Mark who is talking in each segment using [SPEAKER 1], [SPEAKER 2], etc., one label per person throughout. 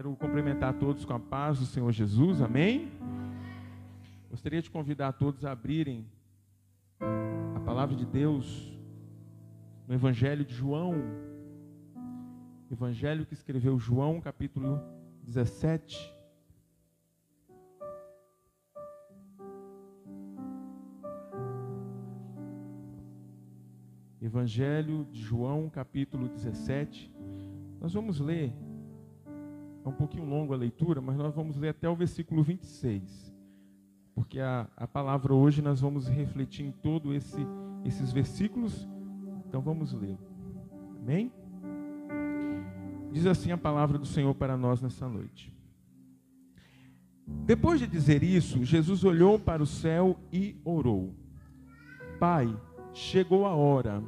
[SPEAKER 1] Quero cumprimentar todos com a paz do Senhor Jesus, amém? Gostaria de convidar todos a abrirem a palavra de Deus no Evangelho de João, Evangelho que escreveu João, capítulo 17. Evangelho de João, capítulo 17. Nós vamos ler, é um pouquinho longo a leitura, mas nós vamos ler até o versículo 26. Porque a, a palavra hoje nós vamos refletir em todos esse, esses versículos. Então vamos ler. Amém? Diz assim a palavra do Senhor para nós nessa noite. Depois de dizer isso, Jesus olhou para o céu e orou: Pai, chegou a hora.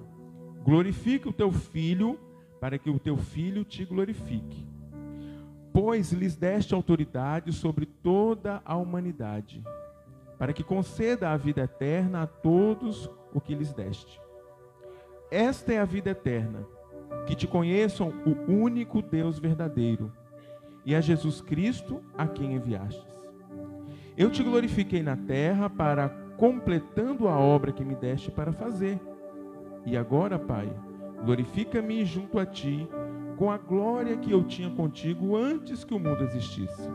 [SPEAKER 1] Glorifica o teu filho, para que o teu filho te glorifique. Pois lhes deste autoridade sobre toda a humanidade, para que conceda a vida eterna a todos o que lhes deste. Esta é a vida eterna, que te conheçam o único Deus verdadeiro e a Jesus Cristo a quem enviastes. Eu te glorifiquei na terra para completando a obra que me deste para fazer. E agora, Pai, glorifica-me junto a ti com a glória que eu tinha contigo antes que o mundo existisse.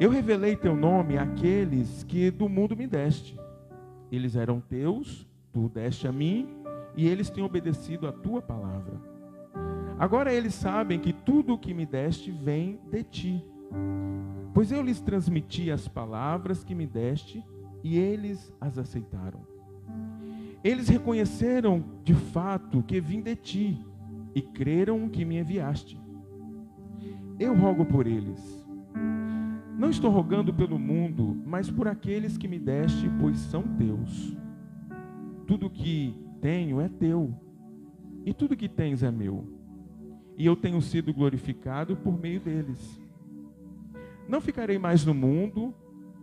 [SPEAKER 1] Eu revelei teu nome àqueles que do mundo me deste. Eles eram teus, tu deste a mim, e eles têm obedecido a tua palavra. Agora eles sabem que tudo o que me deste vem de ti. Pois eu lhes transmiti as palavras que me deste e eles as aceitaram. Eles reconheceram de fato que vim de ti e creram que me enviaste. Eu rogo por eles. Não estou rogando pelo mundo, mas por aqueles que me deste, pois são teus. Tudo que tenho é teu, e tudo que tens é meu. E eu tenho sido glorificado por meio deles. Não ficarei mais no mundo,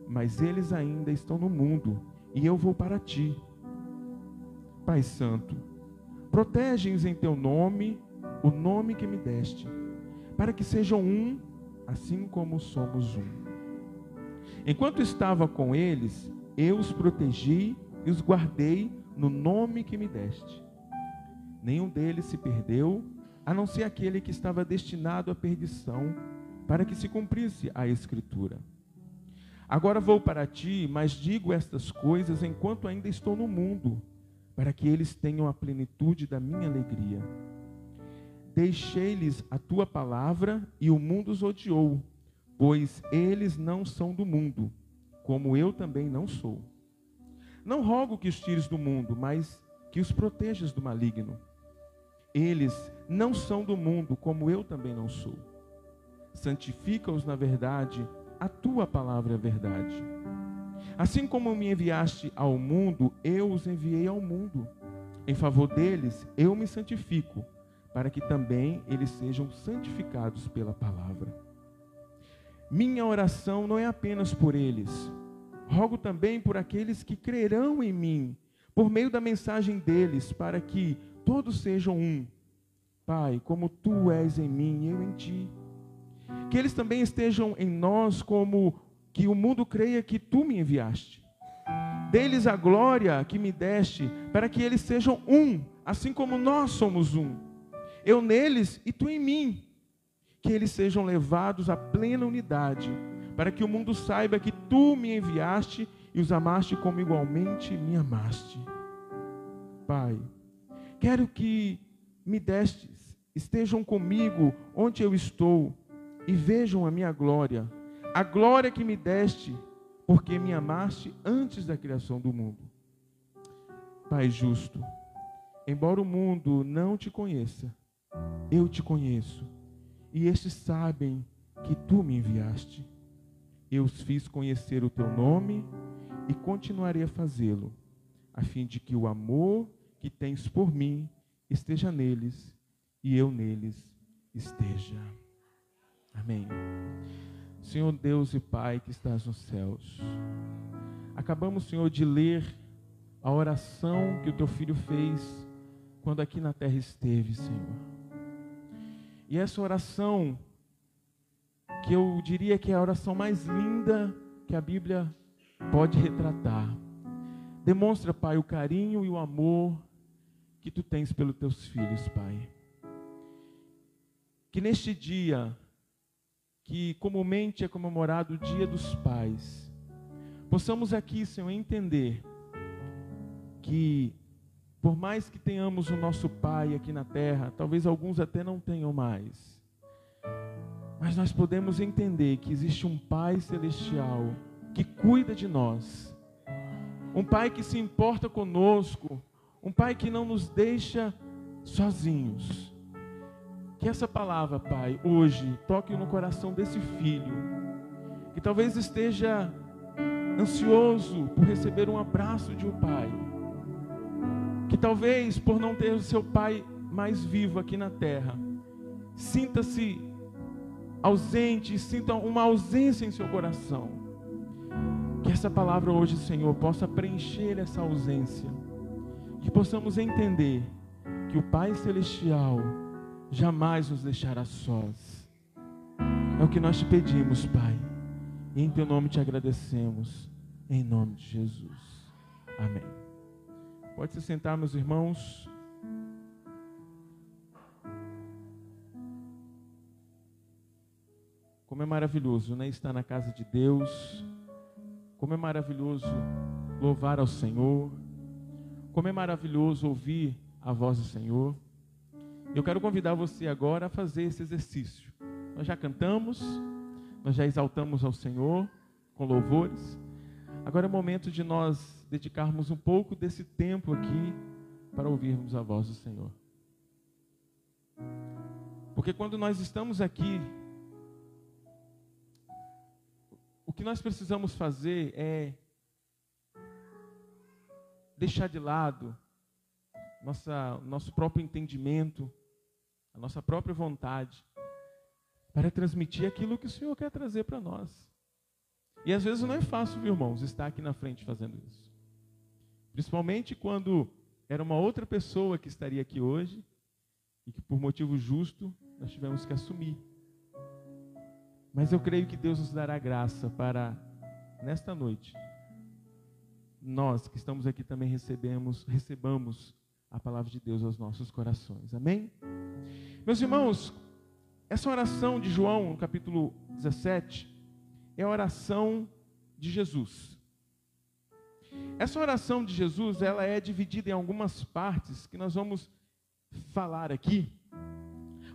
[SPEAKER 1] mas eles ainda estão no mundo, e eu vou para ti. Pai Santo, protege-os em teu nome, o nome que me deste, para que sejam um, assim como somos um. Enquanto estava com eles, eu os protegi e os guardei no nome que me deste. Nenhum deles se perdeu, a não ser aquele que estava destinado à perdição, para que se cumprisse a Escritura. Agora vou para ti, mas digo estas coisas enquanto ainda estou no mundo, para que eles tenham a plenitude da minha alegria. Deixei-lhes a tua palavra e o mundo os odiou, pois eles não são do mundo, como eu também não sou. Não rogo que os tires do mundo, mas que os protejas do maligno. Eles não são do mundo, como eu também não sou. Santifica-os na verdade, a tua palavra é verdade. Assim como me enviaste ao mundo, eu os enviei ao mundo. Em favor deles, eu me santifico, para que também eles sejam santificados pela palavra. Minha oração não é apenas por eles, rogo também por aqueles que crerão em mim, por meio da mensagem deles, para que todos sejam um. Pai, como tu és em mim, eu em ti que eles também estejam em nós como que o mundo creia que tu me enviaste. Deles a glória que me deste, para que eles sejam um, assim como nós somos um. Eu neles e tu em mim. Que eles sejam levados à plena unidade, para que o mundo saiba que tu me enviaste e os amaste como igualmente me amaste. Pai, quero que me destes, estejam comigo onde eu estou e vejam a minha glória, a glória que me deste, porque me amaste antes da criação do mundo. Pai justo, embora o mundo não te conheça, eu te conheço, e estes sabem que tu me enviaste. Eu os fiz conhecer o teu nome e continuarei a fazê-lo, a fim de que o amor que tens por mim esteja neles e eu neles esteja. Amém. Senhor Deus e Pai que estás nos céus, acabamos, Senhor, de ler a oração que o teu filho fez quando aqui na terra esteve, Senhor. E essa oração que eu diria que é a oração mais linda que a Bíblia pode retratar. Demonstra, Pai, o carinho e o amor que tu tens pelos teus filhos, Pai. Que neste dia, que comumente é comemorado o Dia dos Pais, possamos aqui, Senhor, entender que, por mais que tenhamos o nosso Pai aqui na terra, talvez alguns até não tenham mais, mas nós podemos entender que existe um Pai celestial que cuida de nós, um Pai que se importa conosco, um Pai que não nos deixa sozinhos. Que essa palavra, Pai, hoje toque no coração desse filho, que talvez esteja ansioso por receber um abraço de um pai, que talvez por não ter o seu pai mais vivo aqui na terra, sinta-se ausente, sinta uma ausência em seu coração. Que essa palavra hoje, Senhor, possa preencher essa ausência. Que possamos entender que o Pai Celestial jamais nos deixará sós. É o que nós te pedimos, Pai. E em teu nome te agradecemos. Em nome de Jesus. Amém. Pode se sentar, meus irmãos. Como é maravilhoso, né? Estar na casa de Deus. Como é maravilhoso louvar ao Senhor. Como é maravilhoso ouvir a voz do Senhor. Eu quero convidar você agora a fazer esse exercício. Nós já cantamos, nós já exaltamos ao Senhor com louvores. Agora é o momento de nós dedicarmos um pouco desse tempo aqui para ouvirmos a voz do Senhor. Porque quando nós estamos aqui o que nós precisamos fazer é deixar de lado nossa, nosso próprio entendimento, a nossa própria vontade, para transmitir aquilo que o Senhor quer trazer para nós. E às vezes não é fácil, viu, irmãos, estar aqui na frente fazendo isso. Principalmente quando era uma outra pessoa que estaria aqui hoje e que por motivo justo nós tivemos que assumir. Mas eu creio que Deus nos dará graça para, nesta noite, nós que estamos aqui também recebemos, recebamos a palavra de Deus aos nossos corações. Amém? Meus irmãos, essa oração de João, no capítulo 17, é a oração de Jesus. Essa oração de Jesus, ela é dividida em algumas partes que nós vamos falar aqui.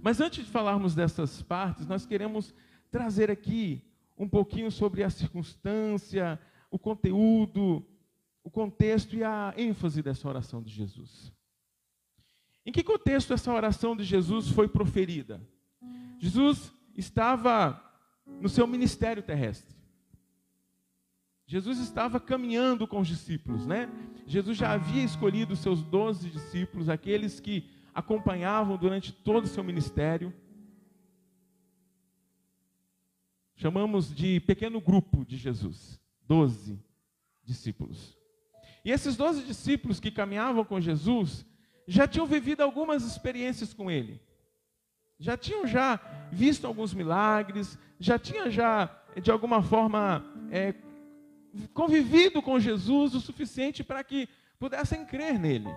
[SPEAKER 1] Mas antes de falarmos dessas partes, nós queremos trazer aqui um pouquinho sobre a circunstância, o conteúdo, o contexto e a ênfase dessa oração de Jesus. Em que contexto essa oração de Jesus foi proferida? Jesus estava no seu ministério terrestre. Jesus estava caminhando com os discípulos, né? Jesus já havia escolhido os seus doze discípulos, aqueles que acompanhavam durante todo o seu ministério. chamamos de pequeno grupo de Jesus, doze discípulos. E esses doze discípulos que caminhavam com Jesus já tinham vivido algumas experiências com Ele, já tinham já visto alguns milagres, já tinham já de alguma forma é, convivido com Jesus o suficiente para que pudessem crer nele.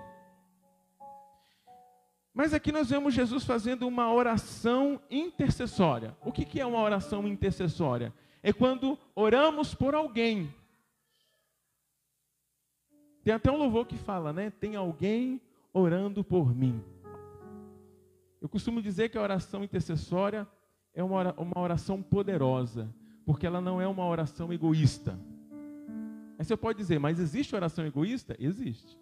[SPEAKER 1] Mas aqui nós vemos Jesus fazendo uma oração intercessória. O que é uma oração intercessória? É quando oramos por alguém. Tem até um louvor que fala, né? Tem alguém orando por mim. Eu costumo dizer que a oração intercessória é uma oração poderosa, porque ela não é uma oração egoísta. Aí você pode dizer, mas existe oração egoísta? Existe.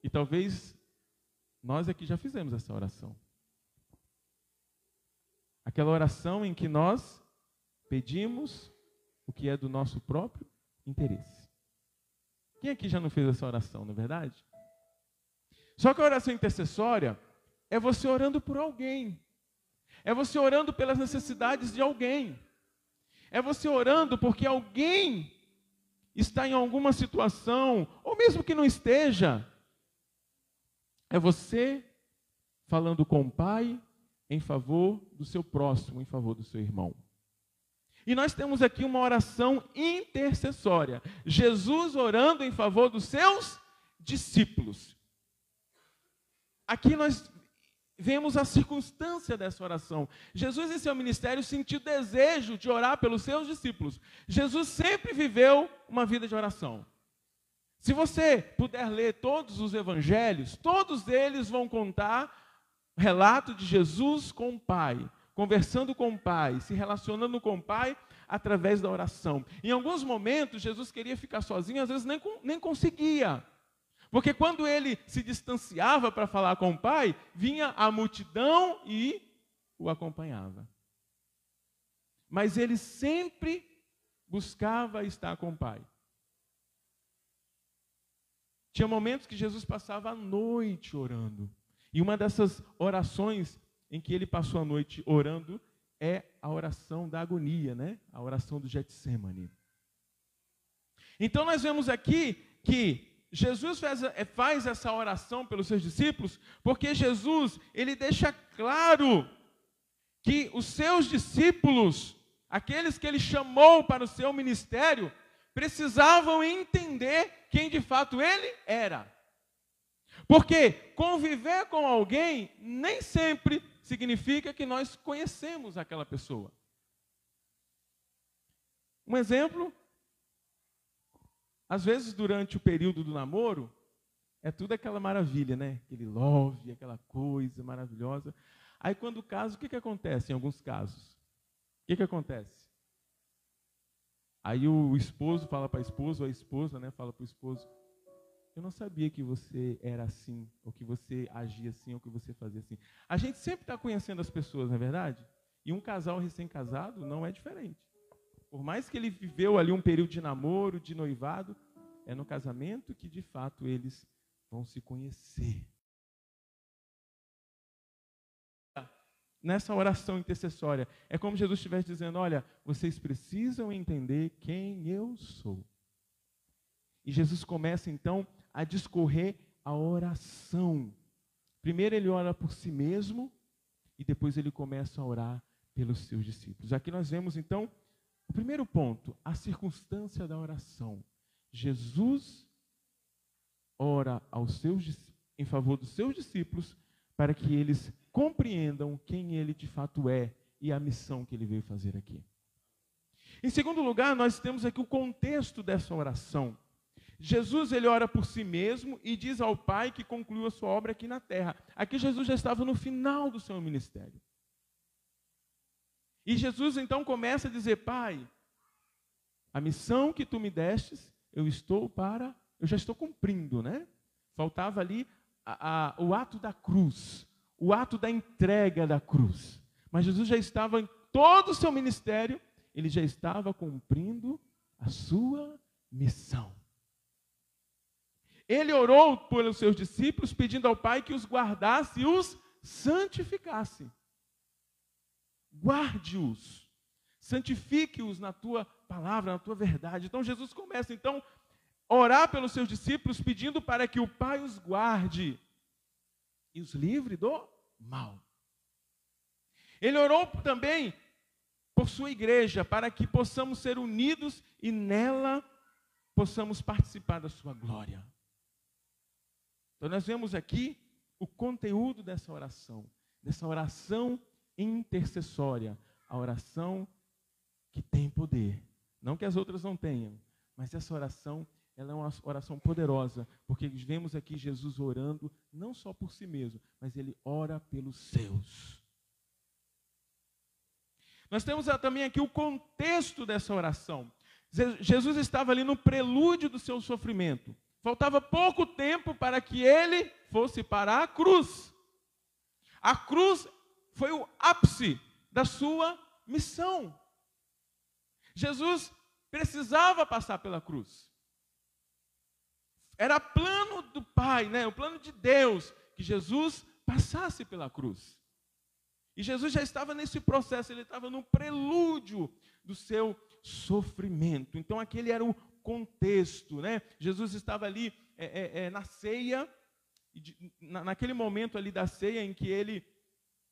[SPEAKER 1] E talvez nós aqui já fizemos essa oração. Aquela oração em que nós pedimos o que é do nosso próprio interesse. Quem aqui já não fez essa oração, não é verdade? Só que a oração intercessória é você orando por alguém. É você orando pelas necessidades de alguém. É você orando porque alguém está em alguma situação, ou mesmo que não esteja, é você falando com o Pai, em favor do seu próximo, em favor do seu irmão. E nós temos aqui uma oração intercessória. Jesus orando em favor dos seus discípulos. Aqui nós vemos a circunstância dessa oração. Jesus, em seu ministério, sentiu desejo de orar pelos seus discípulos. Jesus sempre viveu uma vida de oração. Se você puder ler todos os evangelhos, todos eles vão contar relato de Jesus com o Pai, conversando com o Pai, se relacionando com o Pai através da oração. Em alguns momentos, Jesus queria ficar sozinho, às vezes nem, nem conseguia. Porque quando ele se distanciava para falar com o Pai, vinha a multidão e o acompanhava. Mas ele sempre buscava estar com o Pai. Tinha momentos que Jesus passava a noite orando. E uma dessas orações em que ele passou a noite orando é a oração da agonia, né? A oração do Getsemane. Então nós vemos aqui que Jesus faz, é, faz essa oração pelos seus discípulos, porque Jesus, ele deixa claro que os seus discípulos, aqueles que ele chamou para o seu ministério, precisavam entender quem de fato ele era. Porque conviver com alguém nem sempre significa que nós conhecemos aquela pessoa. Um exemplo, às vezes durante o período do namoro, é tudo aquela maravilha, né? Aquele love, aquela coisa maravilhosa. Aí quando casa, o que, que acontece em alguns casos? O que, que acontece? Aí o esposo fala para a esposa, ou a esposa né, fala para o esposo, eu não sabia que você era assim, ou que você agia assim, ou que você fazia assim. A gente sempre está conhecendo as pessoas, não é verdade? E um casal recém-casado não é diferente. Por mais que ele viveu ali um período de namoro, de noivado, é no casamento que de fato eles vão se conhecer. Nessa oração intercessória, é como Jesus estivesse dizendo: Olha, vocês precisam entender quem eu sou. E Jesus começa então a discorrer a oração. Primeiro ele ora por si mesmo e depois ele começa a orar pelos seus discípulos. Aqui nós vemos então o primeiro ponto, a circunstância da oração. Jesus ora aos seus, em favor dos seus discípulos para que eles compreendam quem ele de fato é e a missão que ele veio fazer aqui. Em segundo lugar, nós temos aqui o contexto dessa oração. Jesus ele ora por si mesmo e diz ao Pai que concluiu a sua obra aqui na terra. Aqui Jesus já estava no final do seu ministério. E Jesus então começa a dizer: Pai, a missão que tu me destes, eu estou para, eu já estou cumprindo, né? Faltava ali a, a, o ato da cruz, o ato da entrega da cruz. Mas Jesus já estava em todo o seu ministério, ele já estava cumprindo a sua missão. Ele orou pelos seus discípulos, pedindo ao Pai que os guardasse e os santificasse. Guarde-os, santifique-os na tua palavra, na tua verdade. Então Jesus começa então a orar pelos seus discípulos, pedindo para que o Pai os guarde e os livre do mal. Ele orou também por sua igreja, para que possamos ser unidos e nela possamos participar da sua glória. Então, nós vemos aqui o conteúdo dessa oração, dessa oração intercessória, a oração que tem poder. Não que as outras não tenham, mas essa oração, ela é uma oração poderosa, porque vemos aqui Jesus orando não só por si mesmo, mas ele ora pelos seus. Nós temos também aqui o contexto dessa oração. Jesus estava ali no prelúdio do seu sofrimento. Faltava pouco tempo para que ele fosse para a cruz. A cruz foi o ápice da sua missão. Jesus precisava passar pela cruz. Era plano do Pai, né? o plano de Deus, que Jesus passasse pela cruz. E Jesus já estava nesse processo, ele estava no prelúdio do seu sofrimento. Então, aquele era o contexto, né? Jesus estava ali é, é, é, na ceia, na, naquele momento ali da ceia em que ele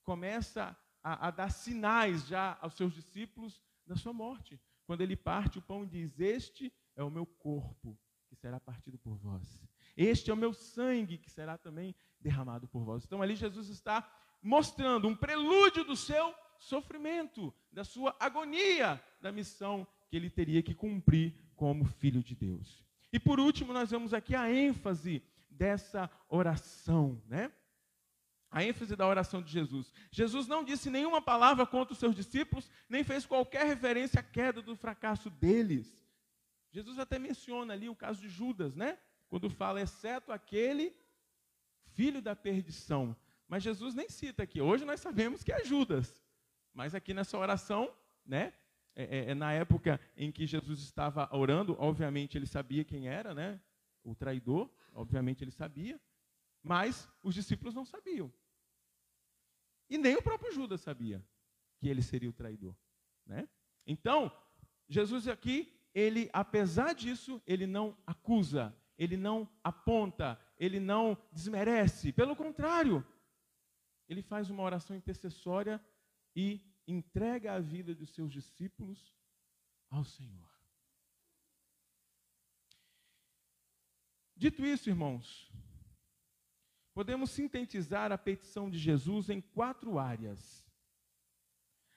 [SPEAKER 1] começa a, a dar sinais já aos seus discípulos da sua morte. Quando ele parte o pão e diz: Este é o meu corpo que será partido por vós. Este é o meu sangue que será também derramado por vós. Então ali Jesus está mostrando um prelúdio do seu sofrimento, da sua agonia, da missão que ele teria que cumprir como filho de Deus. E por último, nós vemos aqui a ênfase dessa oração, né? A ênfase da oração de Jesus. Jesus não disse nenhuma palavra contra os seus discípulos, nem fez qualquer referência à queda do fracasso deles. Jesus até menciona ali o caso de Judas, né? Quando fala, exceto aquele filho da perdição. Mas Jesus nem cita aqui. Hoje nós sabemos que é Judas. Mas aqui nessa oração, né? É, é, é, na época em que Jesus estava orando, obviamente ele sabia quem era, né? O traidor, obviamente ele sabia, mas os discípulos não sabiam. E nem o próprio Judas sabia que ele seria o traidor, né? Então, Jesus aqui, ele, apesar disso, ele não acusa, ele não aponta, ele não desmerece, pelo contrário, ele faz uma oração intercessória e entrega a vida dos seus discípulos ao Senhor. Dito isso, irmãos, podemos sintetizar a petição de Jesus em quatro áreas.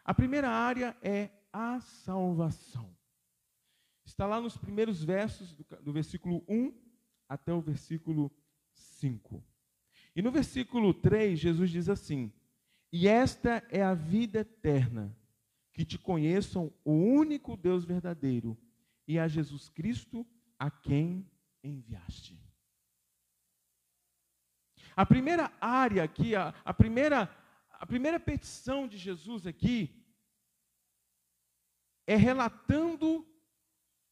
[SPEAKER 1] A primeira área é a salvação. Está lá nos primeiros versos do, do versículo 1 até o versículo 5. E no versículo 3, Jesus diz assim: e esta é a vida eterna, que te conheçam o único Deus verdadeiro e a Jesus Cristo a quem enviaste. A primeira área aqui, a, a, primeira, a primeira petição de Jesus aqui é relatando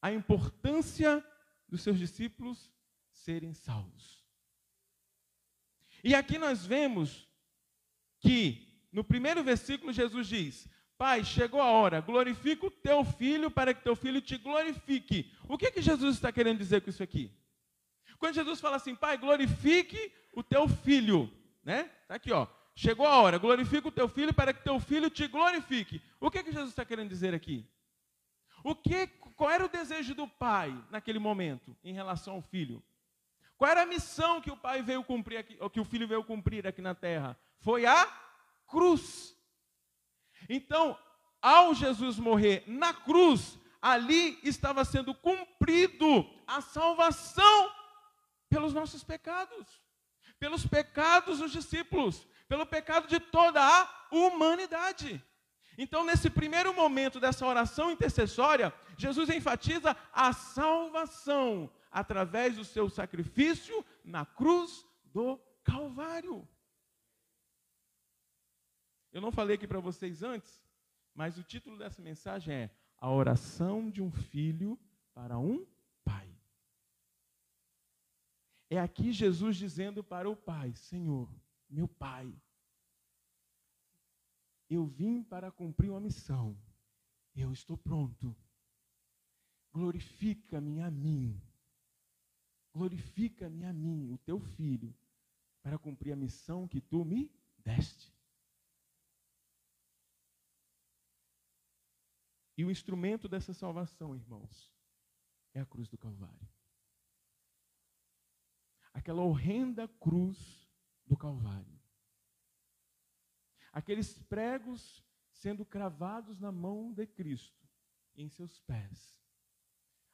[SPEAKER 1] a importância dos seus discípulos serem salvos. E aqui nós vemos que no primeiro versículo, Jesus diz: Pai, chegou a hora, glorifica o teu filho para que teu filho te glorifique. O que, que Jesus está querendo dizer com isso aqui? Quando Jesus fala assim, Pai, glorifique o teu filho, né? Está aqui, ó. Chegou a hora, glorifica o teu filho para que teu filho te glorifique. O que, que Jesus está querendo dizer aqui? O que, qual era o desejo do pai naquele momento em relação ao filho? Qual era a missão que o pai veio cumprir aqui, ou que o filho veio cumprir aqui na terra? Foi a cruz. Então, ao Jesus morrer na cruz, ali estava sendo cumprido a salvação pelos nossos pecados, pelos pecados dos discípulos, pelo pecado de toda a humanidade. Então, nesse primeiro momento dessa oração intercessória, Jesus enfatiza a salvação através do seu sacrifício na cruz do Calvário. Eu não falei aqui para vocês antes, mas o título dessa mensagem é A Oração de um Filho para um. É aqui Jesus dizendo para o Pai: Senhor, meu Pai, eu vim para cumprir uma missão, eu estou pronto. Glorifica-me a mim, glorifica-me a mim, o teu filho, para cumprir a missão que tu me deste. E o instrumento dessa salvação, irmãos, é a cruz do Calvário. Aquela horrenda cruz do Calvário. Aqueles pregos sendo cravados na mão de Cristo, em seus pés.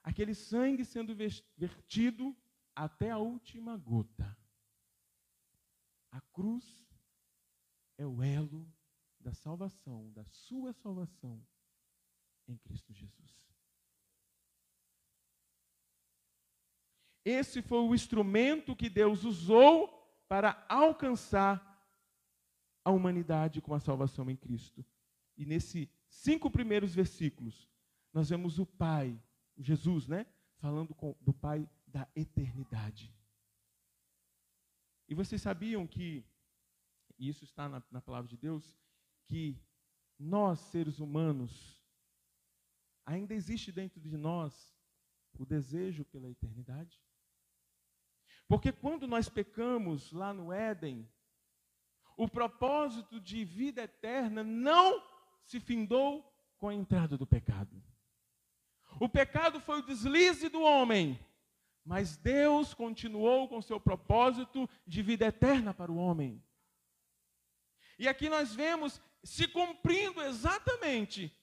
[SPEAKER 1] Aquele sangue sendo vertido até a última gota. A cruz é o elo da salvação, da sua salvação em Cristo Jesus. Esse foi o instrumento que Deus usou para alcançar a humanidade com a salvação em Cristo. E nesses cinco primeiros versículos, nós vemos o Pai, Jesus, né? Falando com, do Pai da eternidade. E vocês sabiam que, e isso está na, na palavra de Deus, que nós, seres humanos, ainda existe dentro de nós o desejo pela eternidade? Porque quando nós pecamos lá no Éden, o propósito de vida eterna não se findou com a entrada do pecado. O pecado foi o deslize do homem, mas Deus continuou com seu propósito de vida eterna para o homem. E aqui nós vemos se cumprindo exatamente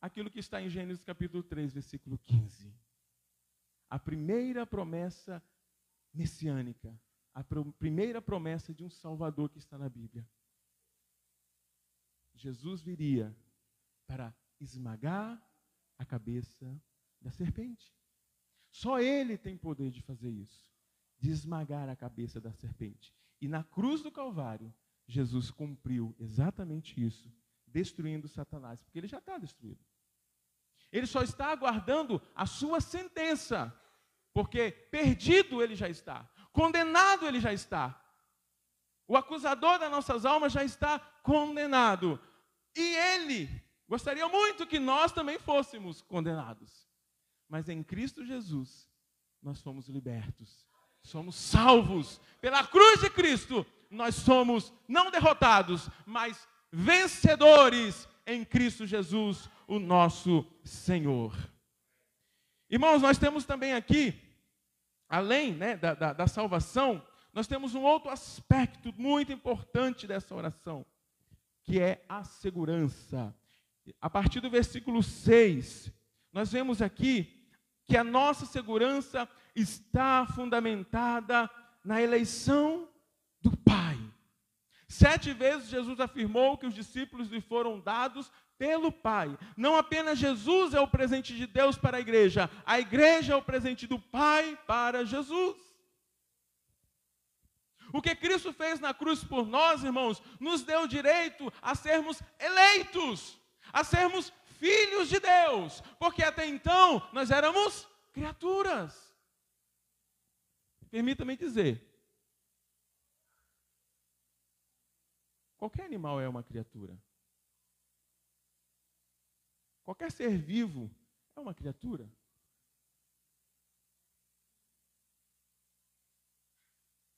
[SPEAKER 1] aquilo que está em Gênesis capítulo 3, versículo 15. A primeira promessa messiânica, a primeira promessa de um Salvador que está na Bíblia. Jesus viria para esmagar a cabeça da serpente. Só ele tem poder de fazer isso, de esmagar a cabeça da serpente. E na cruz do Calvário, Jesus cumpriu exatamente isso, destruindo Satanás, porque ele já está destruído. Ele só está aguardando a sua sentença, porque perdido ele já está, condenado ele já está. O acusador das nossas almas já está condenado. E ele gostaria muito que nós também fôssemos condenados. Mas em Cristo Jesus, nós fomos libertos, somos salvos. Pela cruz de Cristo, nós somos não derrotados, mas vencedores em Cristo Jesus, o nosso Senhor. Irmãos, nós temos também aqui, além né, da, da, da salvação, nós temos um outro aspecto muito importante dessa oração, que é a segurança. A partir do versículo 6, nós vemos aqui que a nossa segurança está fundamentada na eleição do Pai. Sete vezes Jesus afirmou que os discípulos lhe foram dados pelo Pai. Não apenas Jesus é o presente de Deus para a igreja, a igreja é o presente do Pai para Jesus. O que Cristo fez na cruz por nós, irmãos, nos deu direito a sermos eleitos, a sermos filhos de Deus, porque até então nós éramos criaturas. Permita-me dizer, qualquer animal é uma criatura. Qualquer ser vivo é uma criatura.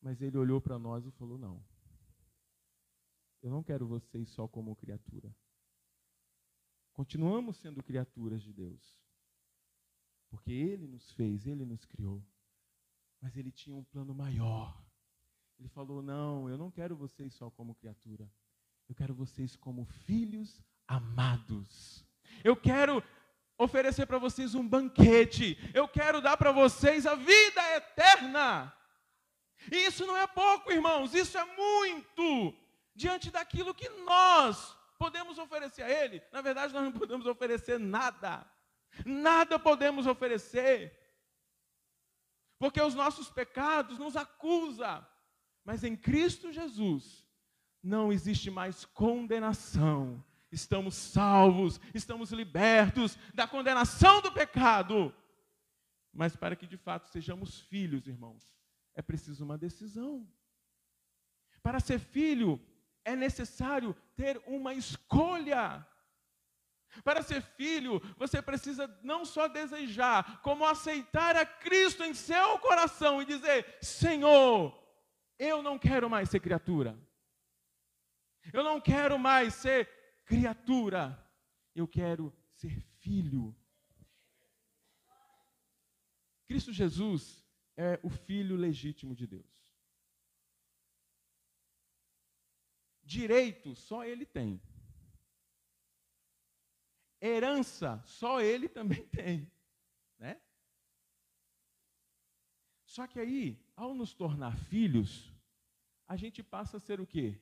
[SPEAKER 1] Mas ele olhou para nós e falou: Não, eu não quero vocês só como criatura. Continuamos sendo criaturas de Deus. Porque Ele nos fez, Ele nos criou. Mas Ele tinha um plano maior. Ele falou: Não, eu não quero vocês só como criatura. Eu quero vocês como filhos amados. Eu quero oferecer para vocês um banquete. Eu quero dar para vocês a vida eterna. E isso não é pouco, irmãos, isso é muito diante daquilo que nós podemos oferecer a Ele, na verdade, nós não podemos oferecer nada. Nada podemos oferecer. Porque os nossos pecados nos acusam. Mas em Cristo Jesus não existe mais condenação. Estamos salvos, estamos libertos da condenação do pecado. Mas para que de fato sejamos filhos, irmãos, é preciso uma decisão. Para ser filho, é necessário ter uma escolha. Para ser filho, você precisa não só desejar, como aceitar a Cristo em seu coração e dizer: Senhor, eu não quero mais ser criatura. Eu não quero mais ser criatura. Eu quero ser filho. Cristo Jesus é o filho legítimo de Deus. Direito só ele tem. Herança só ele também tem, né? Só que aí, ao nos tornar filhos, a gente passa a ser o quê?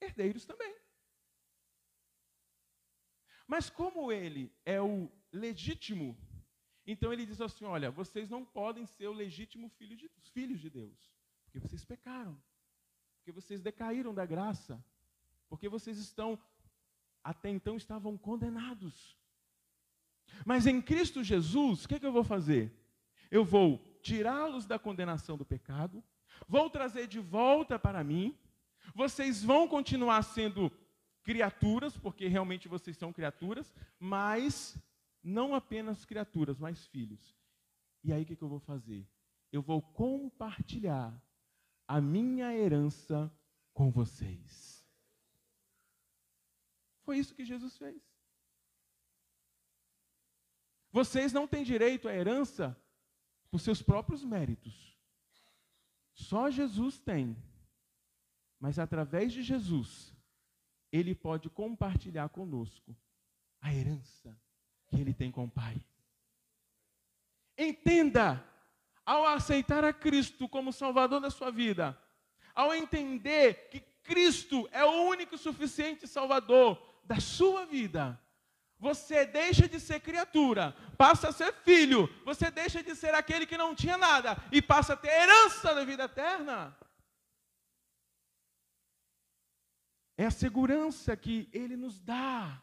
[SPEAKER 1] Herdeiros também. Mas como ele é o legítimo, então ele diz assim: olha, vocês não podem ser o legítimo filho de, filhos de Deus, porque vocês pecaram porque vocês decaíram da graça, porque vocês estão, até então, estavam condenados. Mas em Cristo Jesus, o que, que eu vou fazer? Eu vou tirá-los da condenação do pecado, vou trazer de volta para mim, vocês vão continuar sendo criaturas, porque realmente vocês são criaturas, mas não apenas criaturas, mas filhos. E aí o que, eu vou fazer? Eu vou compartilhar a minha herança com vocês. Foi isso que Jesus fez. Vocês não têm direito à herança por seus próprios méritos. Só Jesus tem. Mas através de Jesus, Ele pode compartilhar conosco a herança que Ele tem com o Pai. Entenda, ao aceitar a Cristo como Salvador da sua vida, ao entender que Cristo é o único e suficiente Salvador da sua vida, você deixa de ser criatura, passa a ser filho, você deixa de ser aquele que não tinha nada e passa a ter herança da vida eterna. É a segurança que ele nos dá.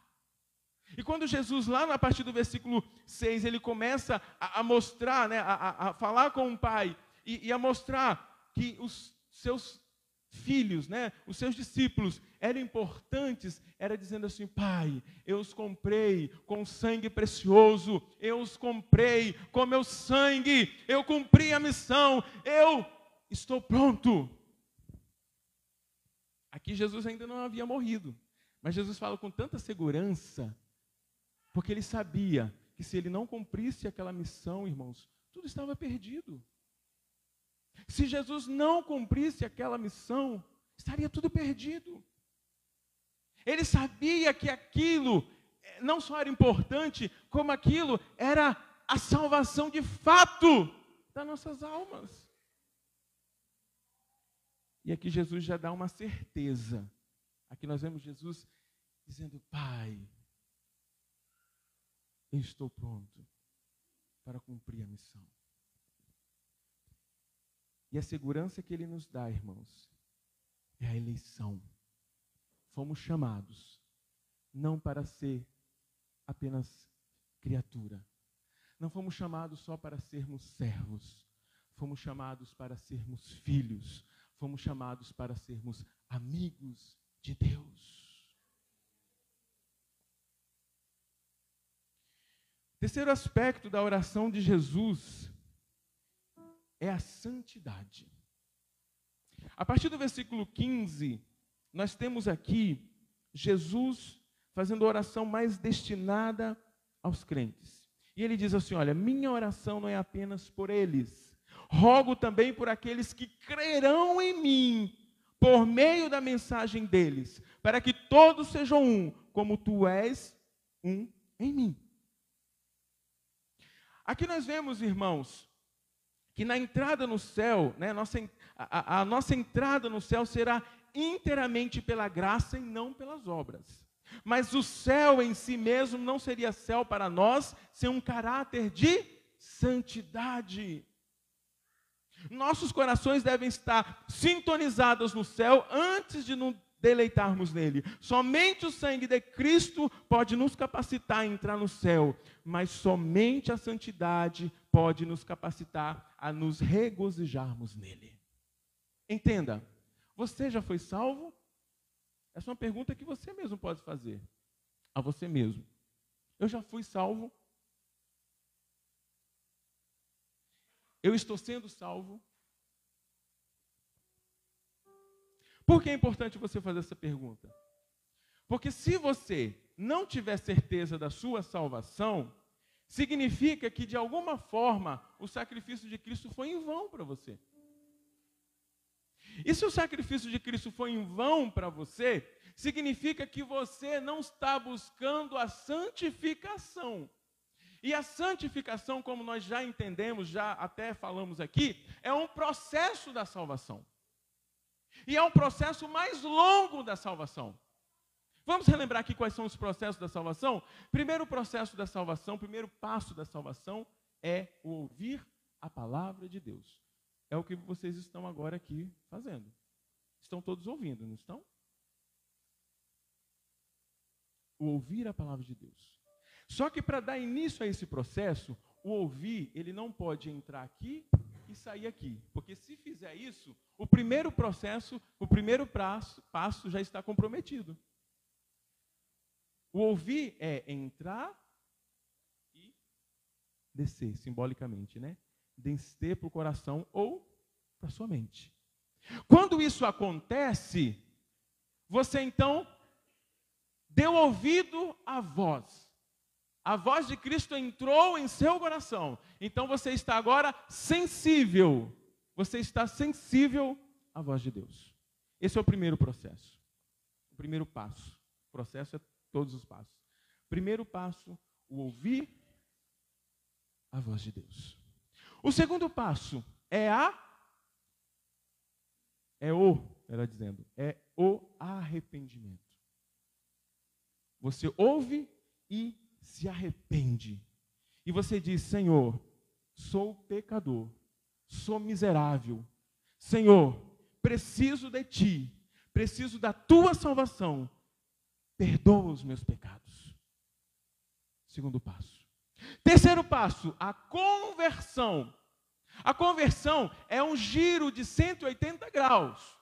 [SPEAKER 1] E quando Jesus, lá na partir do versículo 6, ele começa a, a mostrar, né, a, a, falar com o Pai e, e a mostrar que os seus filhos, né, os seus discípulos eram importantes, era dizendo assim: Pai, eu os comprei com sangue precioso, eu os comprei com meu sangue, eu cumpri a missão, eu estou pronto. Aqui Jesus ainda não havia morrido, mas Jesus fala com tanta segurança, porque ele sabia que se ele não cumprisse aquela missão, irmãos, tudo estava perdido. Se Jesus não cumprisse aquela missão, estaria tudo perdido. Ele sabia que aquilo eh, não só era importante, como aquilo era a salvação de fato das nossas almas. E aqui Jesus já dá uma certeza. Aqui nós vemos Jesus dizendo: Pai, eu estou pronto para cumprir a missão. E a segurança que ele nos dá, irmãos, é a eleição. Fomos chamados não para ser apenas criatura. Não fomos chamados só para sermos servos. Fomos chamados para sermos filhos fomos chamados para sermos amigos de Deus. Terceiro aspecto da oração de Jesus é a santidade. A partir do versículo 15, nós temos aqui Jesus fazendo a oração mais destinada aos crentes. E ele diz assim: Olha, minha oração não é apenas por eles, rogo também por aqueles que crerão em mim, por meio da mensagem deles, para que todos sejam um, como tu és um em mim. Aqui nós vemos, irmãos, que na entrada no céu, né, nossa, a, a, nossa entrada no céu será inteiramente pela graça e não pelas obras. Mas o céu em si mesmo não seria céu para nós sem um caráter de santidade. Nossos corações devem estar sintonizados no céu antes de nos deleitarmos nele. Somente o sangue de Cristo pode nos capacitar a entrar no céu, mas somente a santidade pode nos capacitar a nos regozijarmos nele. Entenda, você já foi salvo? Essa é uma pergunta que você mesmo pode fazer a você mesmo. Eu já fui salvo? Eu estou sendo salvo? Por que é importante você fazer essa pergunta? Porque se você não tiver certeza da sua salvação, significa que de alguma forma o sacrifício de Cristo foi em vão para você. E se o sacrifício de Cristo foi em vão para você, significa que você não está buscando a santificação. E a santificação, como nós já entendemos, já até falamos aqui, é um processo da salvação. E é um processo mais longo da salvação. Vamos relembrar aqui quais são os processos da salvação? Primeiro processo da salvação, primeiro passo da salvação é o ouvir a palavra de Deus. É o que vocês estão agora aqui fazendo. Estão todos ouvindo, não estão? O ouvir a palavra de Deus. Só que para dar início a esse processo, o ouvir, ele não pode entrar aqui e sair aqui. Porque se fizer isso, o primeiro processo, o primeiro passo, passo já está comprometido. O ouvir é entrar e descer, simbolicamente, né? Descer para o coração ou para a sua mente. Quando isso acontece, você então deu ouvido à voz. A voz de Cristo entrou em seu coração. Então você está agora sensível. Você está sensível à voz de Deus. Esse é o primeiro processo. O primeiro passo. O processo é todos os passos. Primeiro passo, o ouvir a voz de Deus. O segundo passo é a é o, ela dizendo, é o arrependimento. Você ouve e se arrepende. E você diz: Senhor, sou pecador, sou miserável. Senhor, preciso de ti, preciso da tua salvação. Perdoa os meus pecados. Segundo passo. Terceiro passo, a conversão. A conversão é um giro de 180 graus.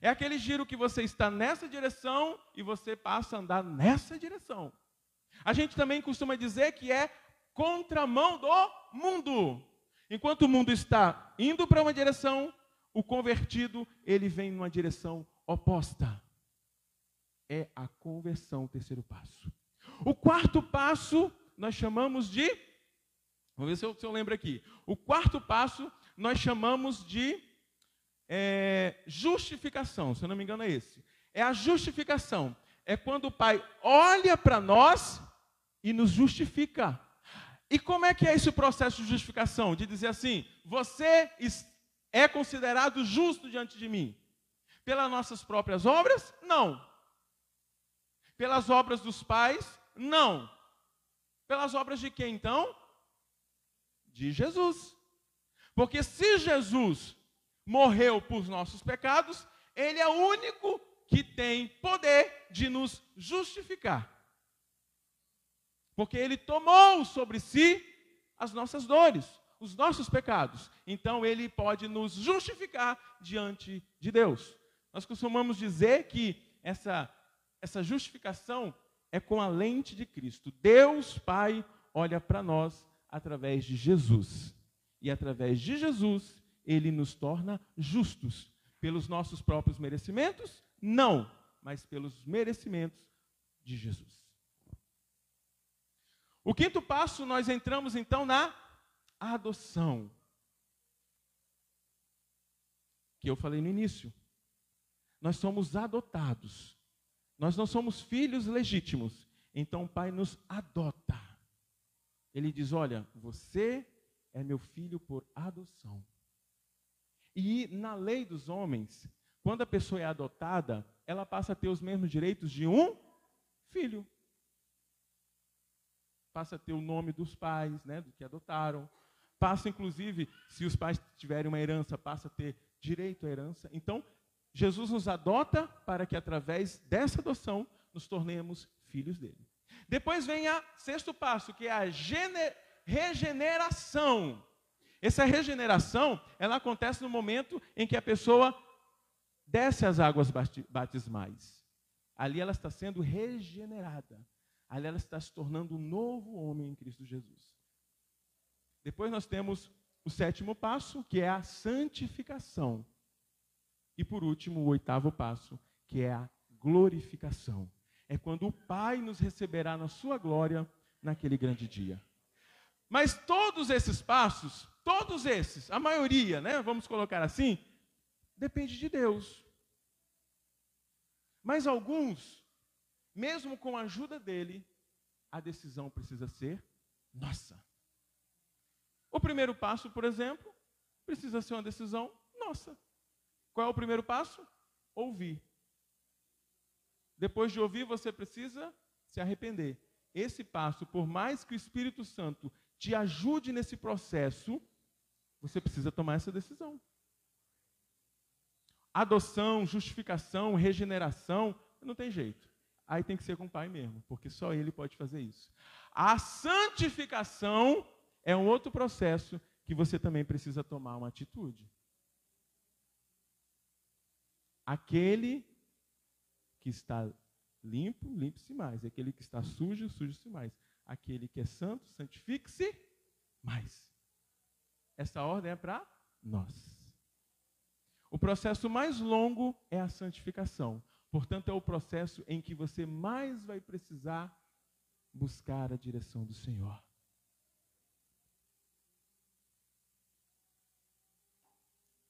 [SPEAKER 1] É aquele giro que você está nessa direção e você passa a andar nessa direção. A gente também costuma dizer que é contramão do mundo. Enquanto o mundo está indo para uma direção, o convertido, ele vem numa direção oposta. É a conversão, o terceiro passo. O quarto passo nós chamamos de. Vamos ver se eu, se eu lembro aqui. O quarto passo nós chamamos de é, justificação, se eu não me engano é esse. É a justificação. É quando o Pai olha para nós e nos justifica. E como é que é esse processo de justificação? De dizer assim: você é considerado justo diante de mim? Pelas nossas próprias obras? Não. Pelas obras dos pais? Não. Pelas obras de quem então? De Jesus. Porque se Jesus morreu por nossos pecados, ele é o único que tem poder de nos justificar porque ele tomou sobre si as nossas dores, os nossos pecados. Então ele pode nos justificar diante de Deus. Nós costumamos dizer que essa, essa justificação é com a lente de Cristo. Deus Pai olha para nós através de Jesus. E através de Jesus, ele nos torna justos. Pelos nossos próprios merecimentos? Não, mas pelos merecimentos de Jesus. O quinto passo, nós entramos então na adoção. Que eu falei no início. Nós somos adotados. Nós não somos filhos legítimos. Então o pai nos adota. Ele diz: Olha, você é meu filho por adoção. E na lei dos homens, quando a pessoa é adotada, ela passa a ter os mesmos direitos de um filho passa a ter o nome dos pais, né, do que adotaram. Passa, inclusive, se os pais tiverem uma herança, passa a ter direito à herança. Então, Jesus nos adota para que, através dessa adoção, nos tornemos filhos dele. Depois vem o sexto passo, que é a regeneração. Essa regeneração, ela acontece no momento em que a pessoa desce as águas batismais. Ali ela está sendo regenerada ali ela está se tornando um novo homem em Cristo Jesus. Depois nós temos o sétimo passo, que é a santificação. E por último, o oitavo passo, que é a glorificação. É quando o Pai nos receberá na sua glória naquele grande dia. Mas todos esses passos, todos esses, a maioria, né, vamos colocar assim, depende de Deus. Mas alguns mesmo com a ajuda dele, a decisão precisa ser nossa. O primeiro passo, por exemplo, precisa ser uma decisão nossa. Qual é o primeiro passo? Ouvir. Depois de ouvir, você precisa se arrepender. Esse passo, por mais que o Espírito Santo te ajude nesse processo, você precisa tomar essa decisão. Adoção, justificação, regeneração, não tem jeito aí tem que ser com o pai mesmo, porque só ele pode fazer isso. A santificação é um outro processo que você também precisa tomar uma atitude. Aquele que está limpo, limpe-se mais. Aquele que está sujo, suje-se mais. Aquele que é santo, santifique-se mais. Essa ordem é para nós. O processo mais longo é a santificação. Portanto, é o processo em que você mais vai precisar buscar a direção do Senhor.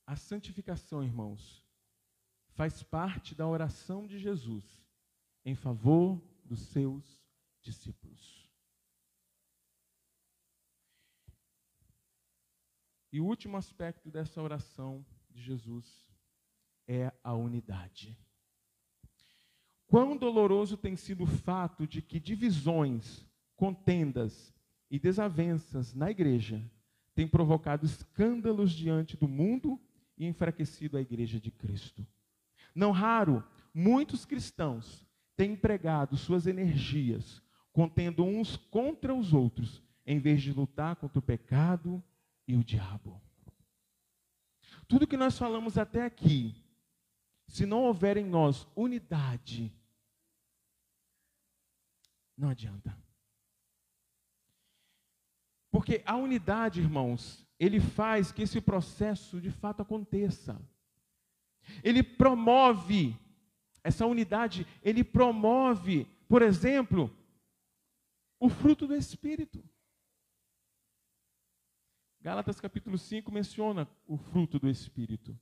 [SPEAKER 1] A santificação, irmãos, faz parte da oração de Jesus em favor dos seus discípulos. E o último aspecto dessa oração de Jesus é a unidade. Quão doloroso tem sido o fato de que divisões, contendas e desavenças na igreja têm provocado escândalos diante do mundo e enfraquecido a igreja de Cristo. Não raro, muitos cristãos têm empregado suas energias contendo uns contra os outros, em vez de lutar contra o pecado e o diabo. Tudo que nós falamos até aqui, se não houver em nós unidade, não adianta. Porque a unidade, irmãos, ele faz que esse processo de fato aconteça. Ele promove essa unidade, ele promove, por exemplo, o fruto do espírito. Gálatas capítulo 5 menciona o fruto do espírito: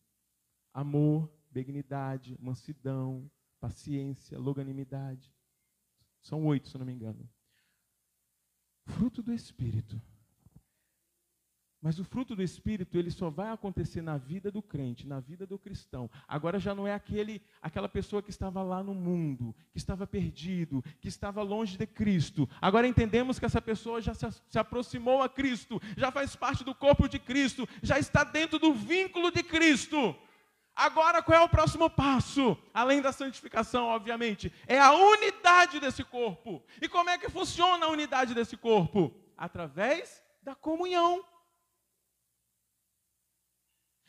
[SPEAKER 1] amor, benignidade, mansidão, paciência, longanimidade. São oito, se não me engano. Fruto do espírito. Mas o fruto do Espírito, ele só vai acontecer na vida do crente, na vida do cristão. Agora já não é aquele, aquela pessoa que estava lá no mundo, que estava perdido, que estava longe de Cristo. Agora entendemos que essa pessoa já se, se aproximou a Cristo, já faz parte do corpo de Cristo, já está dentro do vínculo de Cristo. Agora qual é o próximo passo? Além da santificação, obviamente, é a unidade desse corpo. E como é que funciona a unidade desse corpo? Através da comunhão.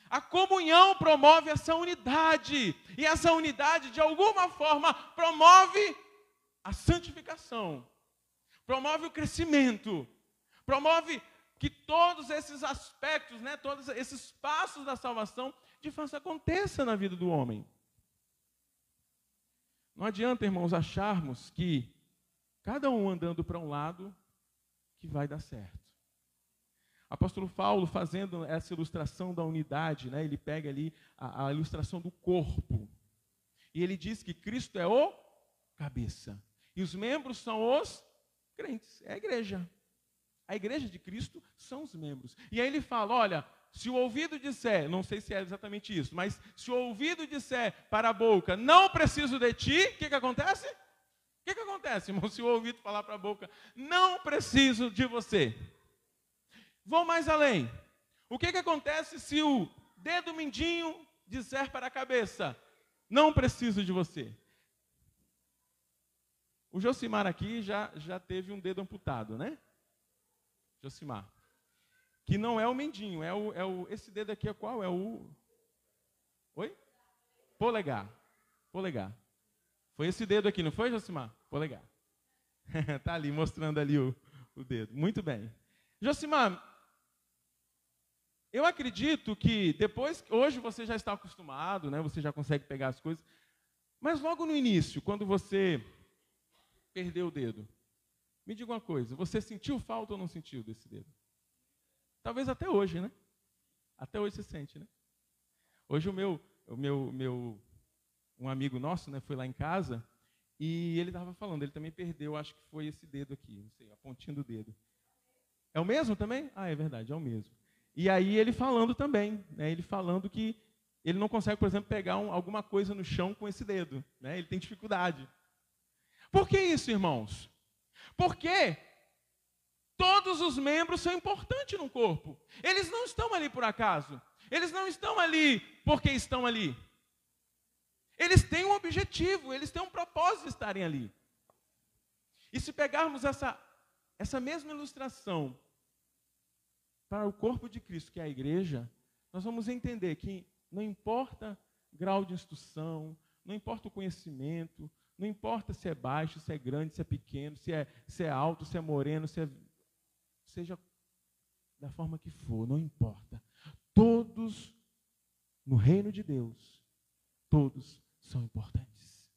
[SPEAKER 1] A comunhão promove essa unidade, e essa unidade, de alguma forma, promove a santificação, promove o crescimento, promove que todos esses aspectos, né, todos esses passos da salvação, de fato aconteça na vida do homem. Não adianta, irmãos, acharmos que cada um andando para um lado que vai dar certo. Apóstolo Paulo fazendo essa ilustração da unidade, né? ele pega ali a, a ilustração do corpo. E ele diz que Cristo é o cabeça. E os membros são os crentes, é a igreja. A igreja de Cristo são os membros. E aí ele fala: olha, se o ouvido disser, não sei se é exatamente isso, mas se o ouvido disser para a boca, não preciso de ti, o que, que acontece? O que, que acontece, irmão? Se o ouvido falar para a boca, não preciso de você. Vou mais além. O que, que acontece se o dedo mindinho disser para a cabeça: Não preciso de você? O Josimar aqui já, já teve um dedo amputado, né? Josimar. Que não é o mindinho, é o, é o. Esse dedo aqui é qual? É o. Oi? Polegar. Polegar. Foi esse dedo aqui, não foi, Josimar? Polegar. Está ali mostrando ali o, o dedo. Muito bem. Josimar, eu acredito que depois, hoje você já está acostumado, né? Você já consegue pegar as coisas. Mas logo no início, quando você perdeu o dedo, me diga uma coisa: você sentiu falta ou não sentiu desse dedo? Talvez até hoje, né? Até hoje você sente, né? Hoje o meu, o meu, meu, um amigo nosso, né, foi lá em casa e ele estava falando, ele também perdeu, acho que foi esse dedo aqui, não sei, a pontinha do dedo. É o mesmo também? Ah, é verdade, é o mesmo. E aí ele falando também, né, ele falando que ele não consegue, por exemplo, pegar um, alguma coisa no chão com esse dedo. Né, ele tem dificuldade. Por que isso, irmãos? Porque todos os membros são importantes no corpo. Eles não estão ali por acaso. Eles não estão ali porque estão ali. Eles têm um objetivo, eles têm um propósito de estarem ali. E se pegarmos essa, essa mesma ilustração para o corpo de Cristo, que é a igreja, nós vamos entender que não importa grau de instrução, não importa o conhecimento, não importa se é baixo, se é grande, se é pequeno, se é, se é alto, se é moreno, se é, seja da forma que for, não importa. Todos no reino de Deus, todos são importantes.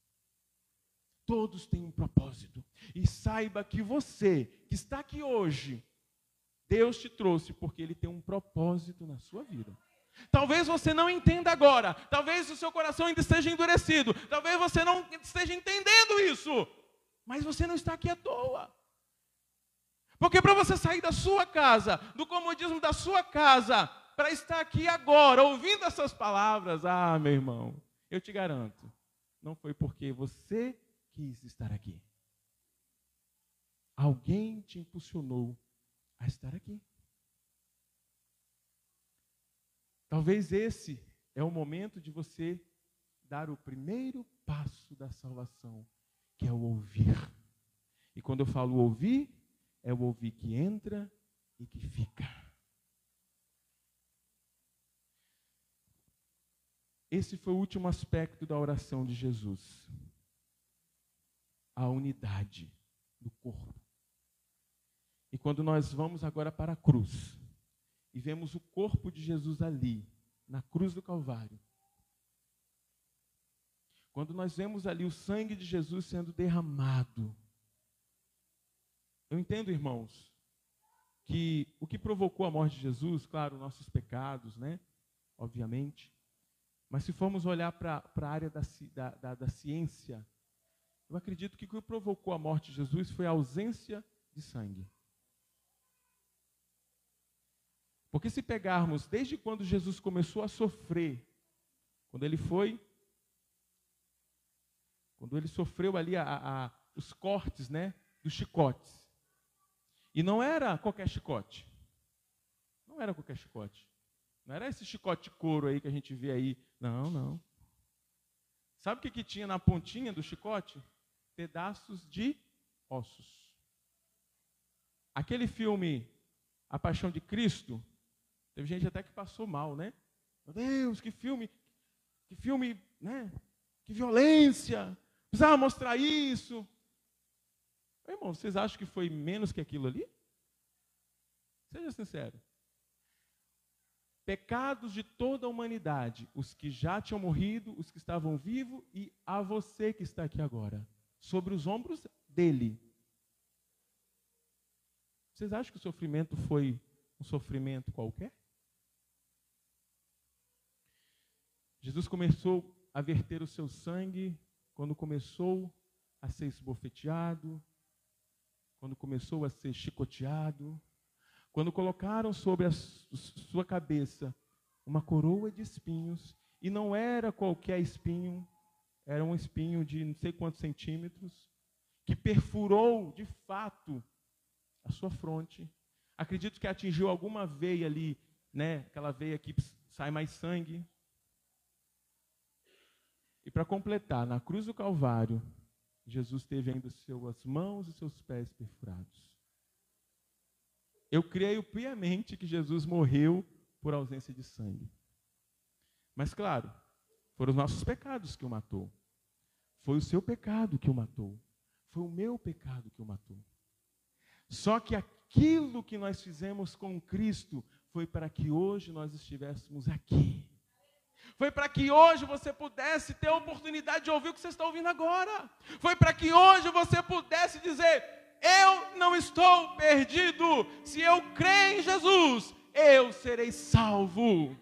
[SPEAKER 1] Todos têm um propósito. E saiba que você, que está aqui hoje, Deus te trouxe porque Ele tem um propósito na sua vida. Talvez você não entenda agora, talvez o seu coração ainda esteja endurecido, talvez você não esteja entendendo isso, mas você não está aqui à toa. Porque para você sair da sua casa, do comodismo da sua casa, para estar aqui agora, ouvindo essas palavras, ah, meu irmão, eu te garanto, não foi porque você quis estar aqui. Alguém te impulsionou a estar aqui. Talvez esse é o momento de você dar o primeiro passo da salvação, que é o ouvir. E quando eu falo ouvir, é o ouvir que entra e que fica. Esse foi o último aspecto da oração de Jesus. A unidade do corpo. E quando nós vamos agora para a cruz, e vemos o corpo de Jesus ali, na cruz do Calvário. Quando nós vemos ali o sangue de Jesus sendo derramado, eu entendo, irmãos, que o que provocou a morte de Jesus, claro, nossos pecados, né? Obviamente. Mas se formos olhar para a área da, da, da, da ciência, eu acredito que o que provocou a morte de Jesus foi a ausência de sangue. Porque se pegarmos desde quando Jesus começou a sofrer, quando ele foi, quando ele sofreu ali a, a, os cortes, né, dos chicotes. E não era qualquer chicote. Não era qualquer chicote. Não era esse chicote couro aí que a gente vê aí. Não, não. Sabe o que, que tinha na pontinha do chicote? Pedaços de ossos. Aquele filme A Paixão de Cristo, Teve gente até que passou mal, né? Meu Deus, que filme, que filme, né? Que violência. Precisava mostrar isso. Meu irmão, vocês acham que foi menos que aquilo ali? Seja sincero. Pecados de toda a humanidade, os que já tinham morrido, os que estavam vivos e a você que está aqui agora, sobre os ombros dele. Vocês acham que o sofrimento foi um sofrimento qualquer? Jesus começou a verter o seu sangue quando começou a ser esbofeteado, quando começou a ser chicoteado, quando colocaram sobre a sua cabeça uma coroa de espinhos, e não era qualquer espinho, era um espinho de não sei quantos centímetros, que perfurou de fato a sua fronte. Acredito que atingiu alguma veia ali, né? Aquela veia que sai mais sangue. E para completar, na cruz do Calvário, Jesus teve ainda suas mãos e seus pés perfurados. Eu creio piamente que Jesus morreu por ausência de sangue. Mas, claro, foram os nossos pecados que o matou. Foi o seu pecado que o matou. Foi o meu pecado que o matou. Só que aquilo que nós fizemos com Cristo foi para que hoje nós estivéssemos aqui foi para que hoje você pudesse ter a oportunidade de ouvir o que você está ouvindo agora. Foi para que hoje você pudesse dizer: Eu não estou perdido. Se eu crer em Jesus, eu serei salvo.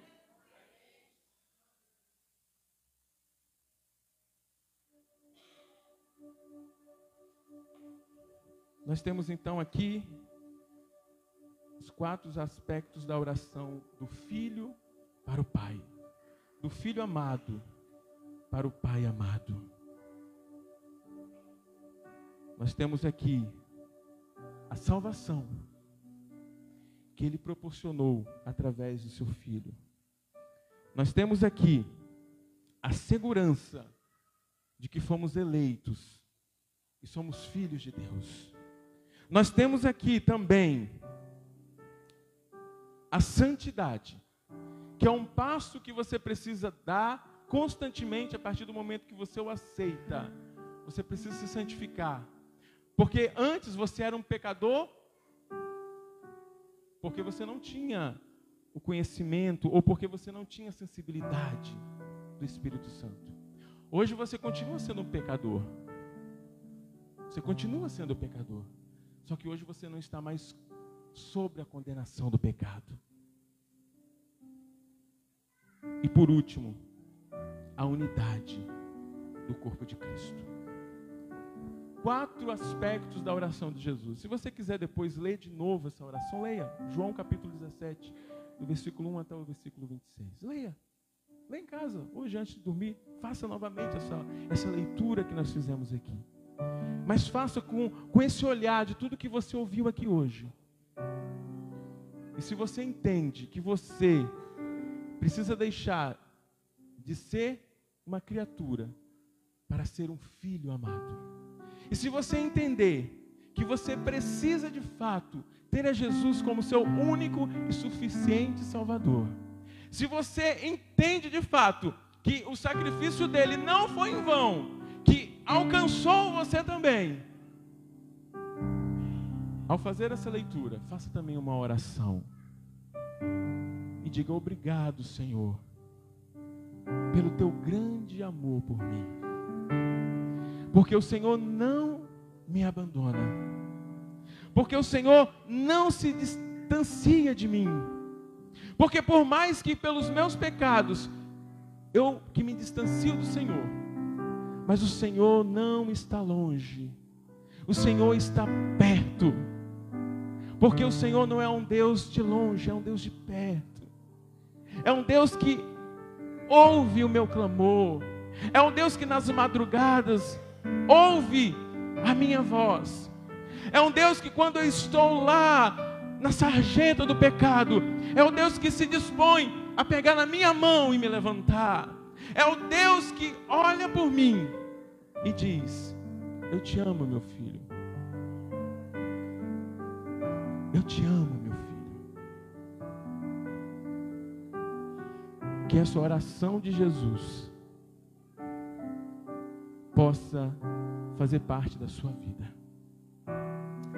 [SPEAKER 1] Nós temos então aqui os quatro aspectos da oração do filho para o pai do filho amado para o pai amado. Nós temos aqui a salvação que ele proporcionou através do seu filho. Nós temos aqui a segurança de que fomos eleitos e somos filhos de Deus. Nós temos aqui também a santidade que é um passo que você precisa dar constantemente a partir do momento que você o aceita. Você precisa se santificar. Porque antes você era um pecador, porque você não tinha o conhecimento ou porque você não tinha sensibilidade do Espírito Santo. Hoje você continua sendo um pecador. Você continua sendo pecador. Só que hoje você não está mais sobre a condenação do pecado. E por último, a unidade do corpo de Cristo. Quatro aspectos da oração de Jesus. Se você quiser depois ler de novo essa oração, leia. João capítulo 17, do versículo 1 até o versículo 26. Leia. Leia em casa, hoje antes de dormir, faça novamente essa, essa leitura que nós fizemos aqui. Mas faça com, com esse olhar de tudo que você ouviu aqui hoje. E se você entende que você precisa deixar de ser uma criatura para ser um filho amado. E se você entender que você precisa de fato ter a Jesus como seu único e suficiente Salvador, se você entende de fato que o sacrifício dele não foi em vão, que alcançou você também, ao fazer essa leitura, faça também uma oração e diga obrigado, Senhor, pelo teu grande amor por mim. Porque o Senhor não me abandona. Porque o Senhor não se distancia de mim. Porque por mais que pelos meus pecados eu que me distancio do Senhor, mas o Senhor não está longe. O Senhor está perto. Porque o Senhor não é um Deus de longe, é um Deus de perto. É um Deus que ouve o meu clamor. É um Deus que nas madrugadas ouve a minha voz. É um Deus que quando eu estou lá na sarjeta do pecado, é o Deus que se dispõe a pegar na minha mão e me levantar. É o Deus que olha por mim e diz: Eu te amo, meu filho. Eu te amo, meu Que essa oração de Jesus possa fazer parte da sua vida.